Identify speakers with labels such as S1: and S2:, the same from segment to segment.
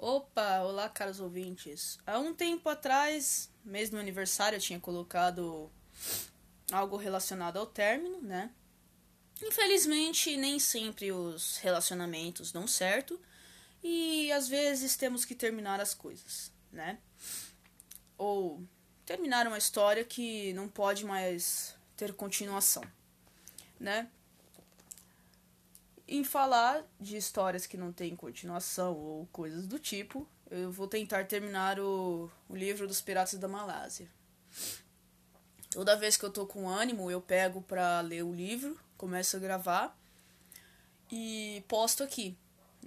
S1: Opa, olá caros ouvintes. Há um tempo atrás, mês do aniversário, eu tinha colocado algo relacionado ao término, né? Infelizmente, nem sempre os relacionamentos dão certo e às vezes temos que terminar as coisas, né? Ou terminar uma história que não pode mais ter continuação, né? Em falar de histórias que não têm continuação ou coisas do tipo, eu vou tentar terminar o, o livro dos Piratas da Malásia. Toda vez que eu tô com ânimo, eu pego pra ler o livro, começo a gravar e posto aqui,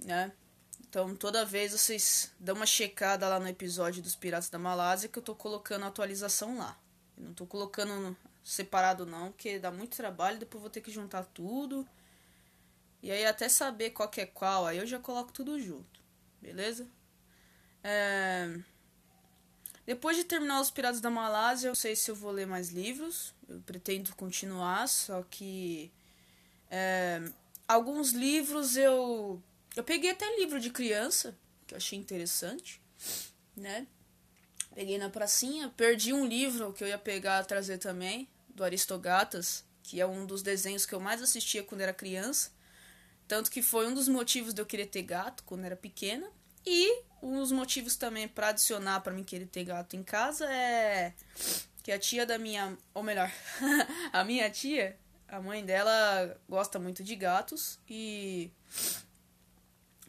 S1: né? Então toda vez vocês dão uma checada lá no episódio dos Piratas da Malásia que eu tô colocando a atualização lá. Eu não tô colocando separado não, porque dá muito trabalho, depois vou ter que juntar tudo. E aí até saber qual que é qual, aí eu já coloco tudo junto, beleza? É... Depois de terminar Os Piratas da Malásia, eu não sei se eu vou ler mais livros. Eu pretendo continuar, só que. É... Alguns livros eu. Eu peguei até livro de criança, que eu achei interessante, né? Peguei na pracinha, perdi um livro que eu ia pegar trazer também, do Aristogatas, que é um dos desenhos que eu mais assistia quando era criança. Tanto que foi um dos motivos de eu querer ter gato quando era pequena. E um dos motivos também para adicionar para mim querer ter gato em casa é que a tia da minha, ou melhor, a minha tia, a mãe dela gosta muito de gatos e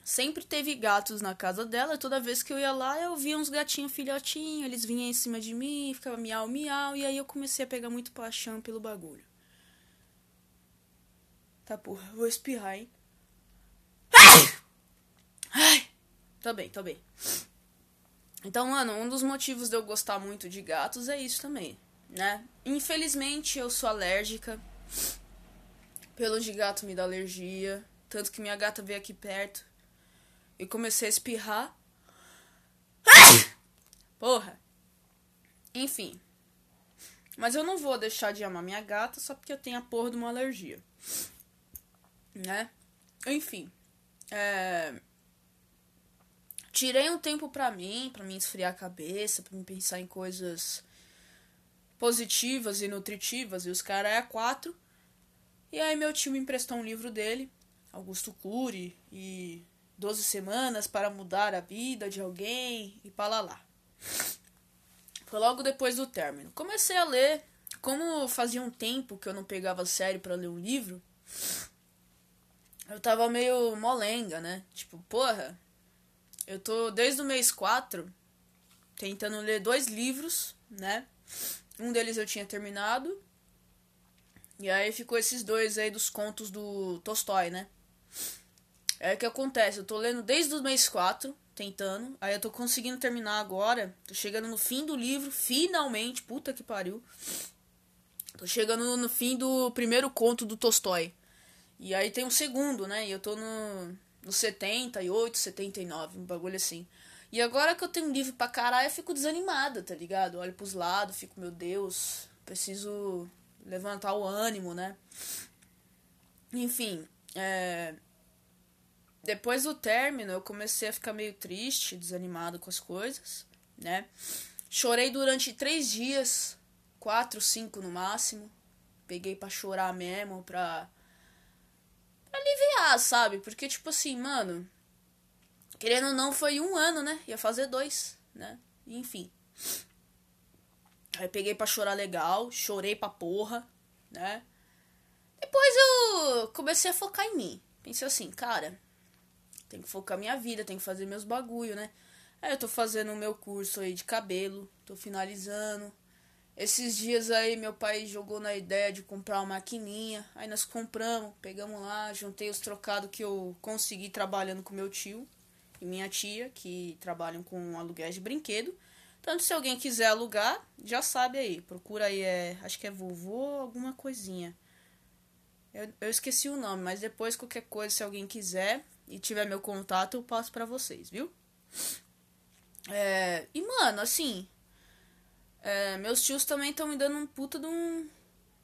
S1: sempre teve gatos na casa dela. Toda vez que eu ia lá, eu via uns gatinhos filhotinhos, eles vinham em cima de mim, ficava miau, miau, e aí eu comecei a pegar muito paixão pelo bagulho. Tá porra, vou espirrar, hein? Ai! Tô bem, tô bem. Então, mano, um dos motivos de eu gostar muito de gatos é isso também, né? Infelizmente, eu sou alérgica. Pelo de gato me dá alergia. Tanto que minha gata veio aqui perto e comecei a espirrar. Porra! Enfim. Mas eu não vou deixar de amar minha gata só porque eu tenho a porra de uma alergia. Né? Enfim. É... Tirei um tempo pra mim, pra me esfriar a cabeça, pra me pensar em coisas positivas e nutritivas, e os caras é quatro. E aí meu tio me emprestou um livro dele, Augusto Cury, e 12 semanas para mudar a vida de alguém, e para lá. Foi logo depois do término. Comecei a ler, como fazia um tempo que eu não pegava sério para ler um livro, eu tava meio molenga, né? Tipo, porra, eu tô desde o mês 4 tentando ler dois livros, né? Um deles eu tinha terminado. E aí ficou esses dois aí dos contos do Tolstói, né? É o que acontece, eu tô lendo desde o mês 4, tentando. Aí eu tô conseguindo terminar agora. Tô chegando no fim do livro, finalmente. Puta que pariu. Tô chegando no fim do primeiro conto do Tolstói. E aí tem um segundo, né? E eu tô no, no 78, 79, um bagulho assim. E agora que eu tenho um livro pra caralho, eu fico desanimada, tá ligado? Olho pros lados, fico, meu Deus, preciso levantar o ânimo, né? Enfim, é... depois do término eu comecei a ficar meio triste, desanimado com as coisas, né? Chorei durante três dias, quatro, cinco no máximo. Peguei pra chorar mesmo, pra aliviar, sabe? Porque, tipo assim, mano. Querendo ou não, foi um ano, né? Ia fazer dois, né? Enfim. Aí peguei pra chorar legal, chorei pra porra, né? Depois eu comecei a focar em mim. Pensei assim, cara, tem que focar minha vida, tem que fazer meus bagulho, né? Aí eu tô fazendo o meu curso aí de cabelo, tô finalizando. Esses dias aí meu pai jogou na ideia de comprar uma maquininha. Aí nós compramos, pegamos lá, juntei os trocados que eu consegui trabalhando com meu tio e minha tia, que trabalham com aluguéis de brinquedo. Tanto se alguém quiser alugar, já sabe aí. Procura aí, é, acho que é vovô alguma coisinha. Eu, eu esqueci o nome, mas depois qualquer coisa, se alguém quiser e tiver meu contato, eu passo para vocês, viu? É, e mano, assim, é, meus tios também estão me dando um puta de um,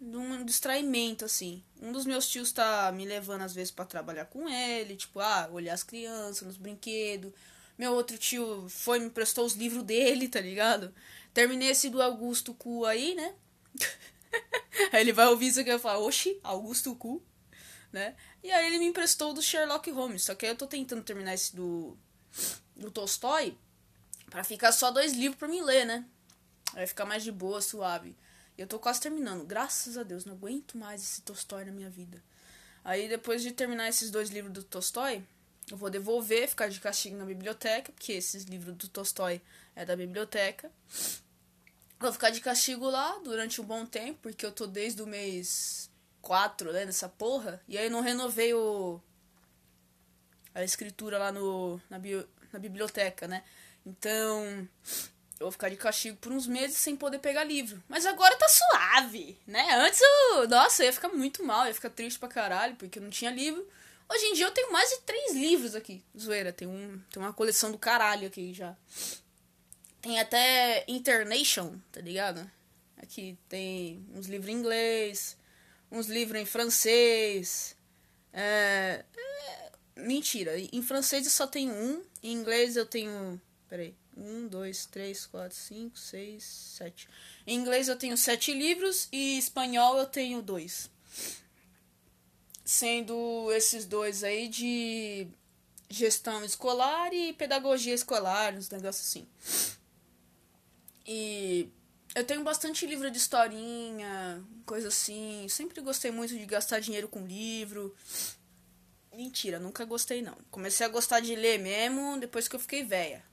S1: de um distraimento, assim. Um dos meus tios tá me levando às vezes para trabalhar com ele, tipo, ah, olhar as crianças nos brinquedos. Meu outro tio foi, me prestou os livros dele, tá ligado? Terminei esse do Augusto Cu aí, né? aí ele vai ouvir isso aqui e vai falar, oxi, Augusto Cu, né? E aí ele me emprestou do Sherlock Holmes. Só que eu tô tentando terminar esse do, do Tolstói para ficar só dois livros pra mim ler, né? Vai ficar mais de boa, suave. E eu tô quase terminando. Graças a Deus, não aguento mais esse Tolstói na minha vida. Aí depois de terminar esses dois livros do Tolstói, eu vou devolver, ficar de castigo na biblioteca, porque esses livros do Tolstói é da biblioteca. Vou ficar de castigo lá durante um bom tempo, porque eu tô desde o mês 4, né, nessa porra. E aí não renovei o a escritura lá no na, bio, na biblioteca, né? Então, eu vou ficar de castigo por uns meses sem poder pegar livro. Mas agora tá suave, né? Antes eu. Nossa, eu ia ficar muito mal, ia ficar triste pra caralho, porque eu não tinha livro. Hoje em dia eu tenho mais de três livros aqui. Zoeira, tem, um, tem uma coleção do caralho aqui já. Tem até Internation, tá ligado? Aqui tem uns livros em inglês, uns livros em francês. É, é, mentira, em francês eu só tenho um, em inglês eu tenho. Peraí. Um, dois, três, quatro, cinco, seis, sete. Em inglês eu tenho sete livros e espanhol eu tenho dois. Sendo esses dois aí de gestão escolar e pedagogia escolar, uns negócios assim. E eu tenho bastante livro de historinha, coisa assim. Sempre gostei muito de gastar dinheiro com livro. Mentira, nunca gostei não. Comecei a gostar de ler mesmo depois que eu fiquei velha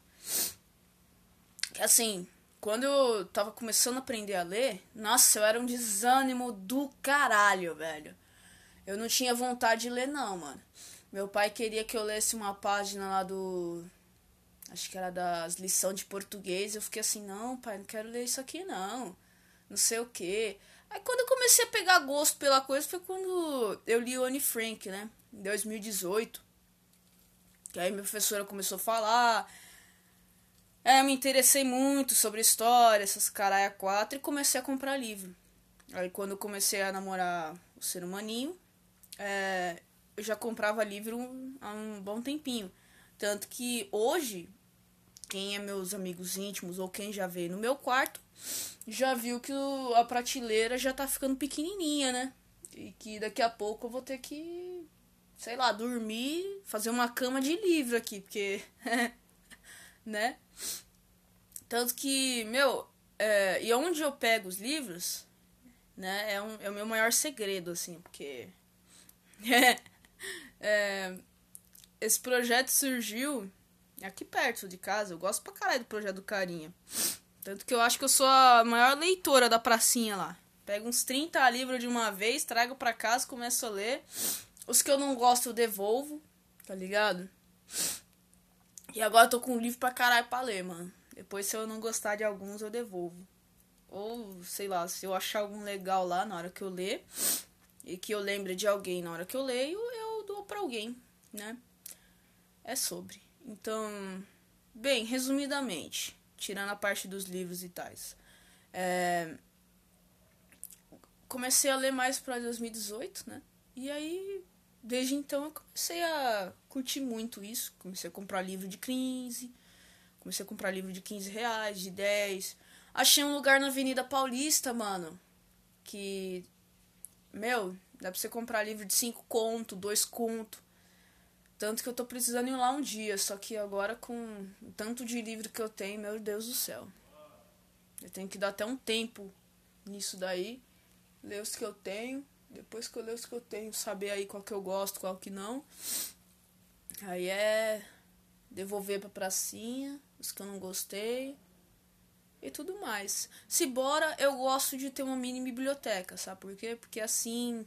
S1: assim, quando eu tava começando a aprender a ler, nossa, eu era um desânimo do caralho, velho. Eu não tinha vontade de ler, não, mano. Meu pai queria que eu lesse uma página lá do. Acho que era das lições de português. Eu fiquei assim, não, pai, não quero ler isso aqui, não. Não sei o quê. Aí quando eu comecei a pegar gosto pela coisa foi quando eu li o Anne Frank, né? Em 2018. Que aí minha professora começou a falar é, eu me interessei muito sobre história, essas caralho quatro, e comecei a comprar livro. Aí quando eu comecei a namorar o ser humaninho, é, eu já comprava livro há um bom tempinho. Tanto que hoje, quem é meus amigos íntimos ou quem já veio no meu quarto, já viu que o, a prateleira já tá ficando pequenininha, né? E que daqui a pouco eu vou ter que, sei lá, dormir, fazer uma cama de livro aqui, porque, né? Tanto que, meu, é, e onde eu pego os livros, né, é, um, é o meu maior segredo, assim, porque. é, esse projeto surgiu aqui perto de casa. Eu gosto pra caralho do projeto do Carinha. Tanto que eu acho que eu sou a maior leitora da pracinha lá. Pego uns 30 livros de uma vez, trago pra casa, começo a ler. Os que eu não gosto eu devolvo, tá ligado? E agora eu tô com um livro pra caralho pra ler, mano. Depois, se eu não gostar de alguns, eu devolvo. Ou, sei lá, se eu achar algum legal lá na hora que eu ler e que eu lembre de alguém na hora que eu leio, eu dou pra alguém, né? É sobre. Então, bem, resumidamente, tirando a parte dos livros e tais. É... Comecei a ler mais para 2018, né? E aí, desde então, eu comecei a curtir muito isso. Comecei a comprar livro de 15 Comecei a comprar livro de 15 reais, de 10. Achei um lugar na Avenida Paulista, mano. Que. Meu, dá pra você comprar livro de 5 conto, 2 conto. Tanto que eu tô precisando ir lá um dia. Só que agora com tanto de livro que eu tenho, meu Deus do céu. Eu tenho que dar até um tempo nisso daí. Ler os que eu tenho. Depois que eu ler os que eu tenho, saber aí qual que eu gosto, qual que não. Aí é devolver pra pracinha os que eu não gostei e tudo mais. Se bora, eu gosto de ter uma mini biblioteca, sabe por quê? Porque assim,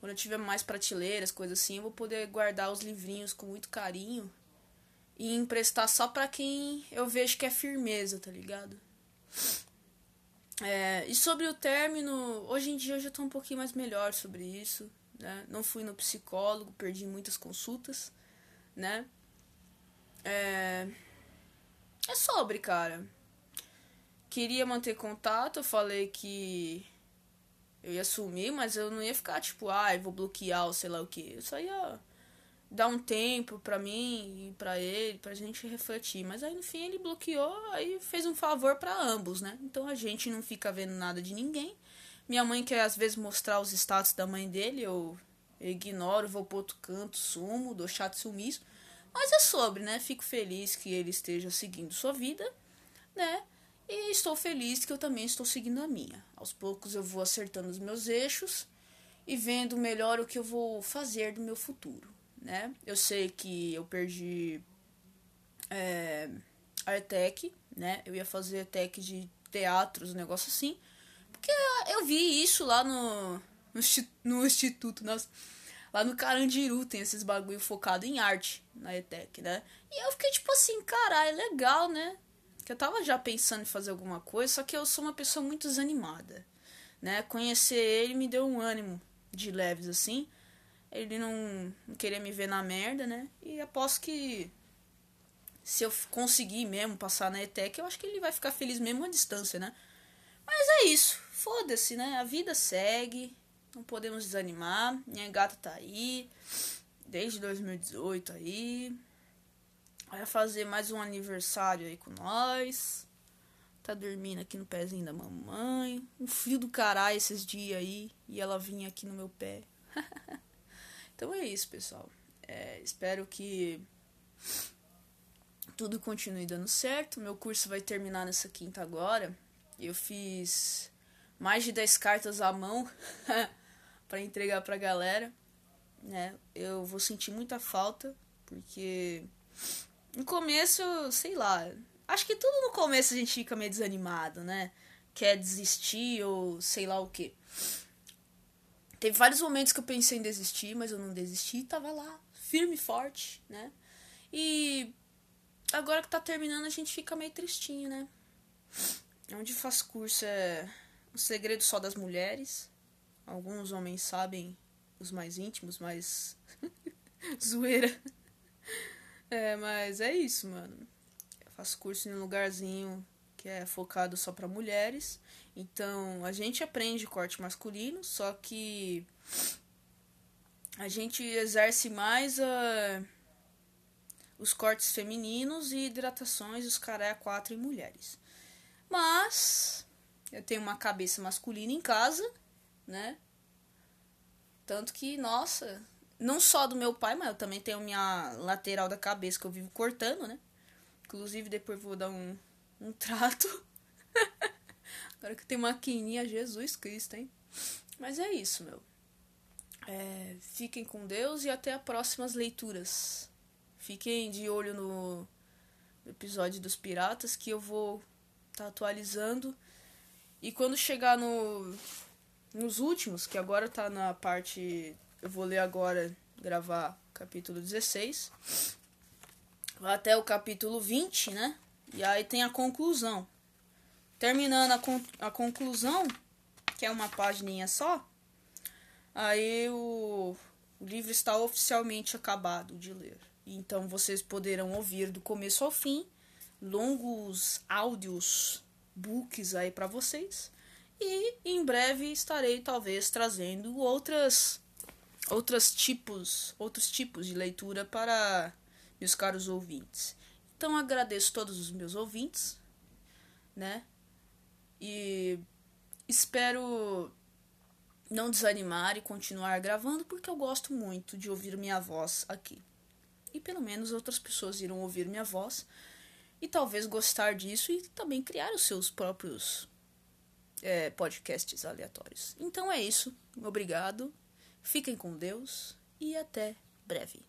S1: quando eu tiver mais prateleiras, coisas assim, eu vou poder guardar os livrinhos com muito carinho e emprestar só para quem eu vejo que é firmeza, tá ligado? É, e sobre o término, hoje em dia eu já tô um pouquinho mais melhor sobre isso, né? Não fui no psicólogo, perdi muitas consultas, né? É, é sobre, cara. Queria manter contato, eu falei que eu ia sumir, mas eu não ia ficar tipo, ai, ah, vou bloquear ou sei lá o que. Eu só ia dar um tempo pra mim e pra ele, pra gente refletir. Mas aí no fim ele bloqueou, aí fez um favor para ambos, né? Então a gente não fica vendo nada de ninguém. Minha mãe quer às vezes mostrar os status da mãe dele, eu ignoro, vou pro outro canto, sumo, dou chato sumiço. Mas é sobre, né? Fico feliz que ele esteja seguindo sua vida, né? E estou feliz que eu também estou seguindo a minha. Aos poucos eu vou acertando os meus eixos e vendo melhor o que eu vou fazer do meu futuro, né? Eu sei que eu perdi é, a ETEC, né? Eu ia fazer ETEC de teatros, um negócio assim. Porque eu vi isso lá no, no, no instituto, nossa. Lá no Carandiru tem esses bagulho focado em arte na ETEC, né? E eu fiquei tipo assim, caralho, é legal, né? que eu tava já pensando em fazer alguma coisa, só que eu sou uma pessoa muito desanimada, né? Conhecer ele me deu um ânimo de leves assim. Ele não, não queria me ver na merda, né? E aposto que se eu conseguir mesmo passar na ETEC, eu acho que ele vai ficar feliz mesmo à distância, né? Mas é isso, foda-se, né? A vida segue, não podemos desanimar. Minha gata tá aí, desde 2018 aí, Vai fazer mais um aniversário aí com nós. Tá dormindo aqui no pezinho da mamãe. Um frio do caralho esses dias aí. E ela vinha aqui no meu pé. então é isso, pessoal. É, espero que tudo continue dando certo. Meu curso vai terminar nessa quinta agora. Eu fiz mais de 10 cartas à mão para entregar pra galera. Né? Eu vou sentir muita falta, porque no começo, sei lá. Acho que tudo no começo a gente fica meio desanimado, né? Quer desistir ou sei lá o que. Teve vários momentos que eu pensei em desistir, mas eu não desisti, tava lá, firme e forte, né? E agora que tá terminando a gente fica meio tristinho, né? Onde faz curso é o segredo só das mulheres. Alguns homens sabem, os mais íntimos, mas zoeira. É, mas é isso, mano. Eu faço curso em um lugarzinho que é focado só para mulheres. Então, a gente aprende corte masculino, só que a gente exerce mais uh, os cortes femininos e hidratações, os caré quatro em mulheres. Mas eu tenho uma cabeça masculina em casa, né? Tanto que, nossa, não só do meu pai, mas eu também tenho minha lateral da cabeça que eu vivo cortando, né? Inclusive, depois vou dar um, um trato. Agora que tem maquininha, Jesus Cristo, hein? Mas é isso, meu. É, fiquem com Deus e até as próximas leituras. Fiquem de olho no episódio dos Piratas que eu vou estar tá atualizando. E quando chegar no, nos últimos, que agora tá na parte eu vou ler agora, gravar capítulo 16. Até o capítulo 20, né? E aí tem a conclusão. Terminando a, con a conclusão, que é uma página só, aí o, o livro está oficialmente acabado de ler. Então vocês poderão ouvir do começo ao fim longos áudios, books aí para vocês. E em breve estarei talvez trazendo outras outros tipos, outros tipos de leitura para meus caros ouvintes. Então agradeço todos os meus ouvintes, né? E espero não desanimar e continuar gravando porque eu gosto muito de ouvir minha voz aqui. E pelo menos outras pessoas irão ouvir minha voz e talvez gostar disso e também criar os seus próprios é, podcasts aleatórios. Então é isso. Obrigado. Fiquem com Deus e até breve.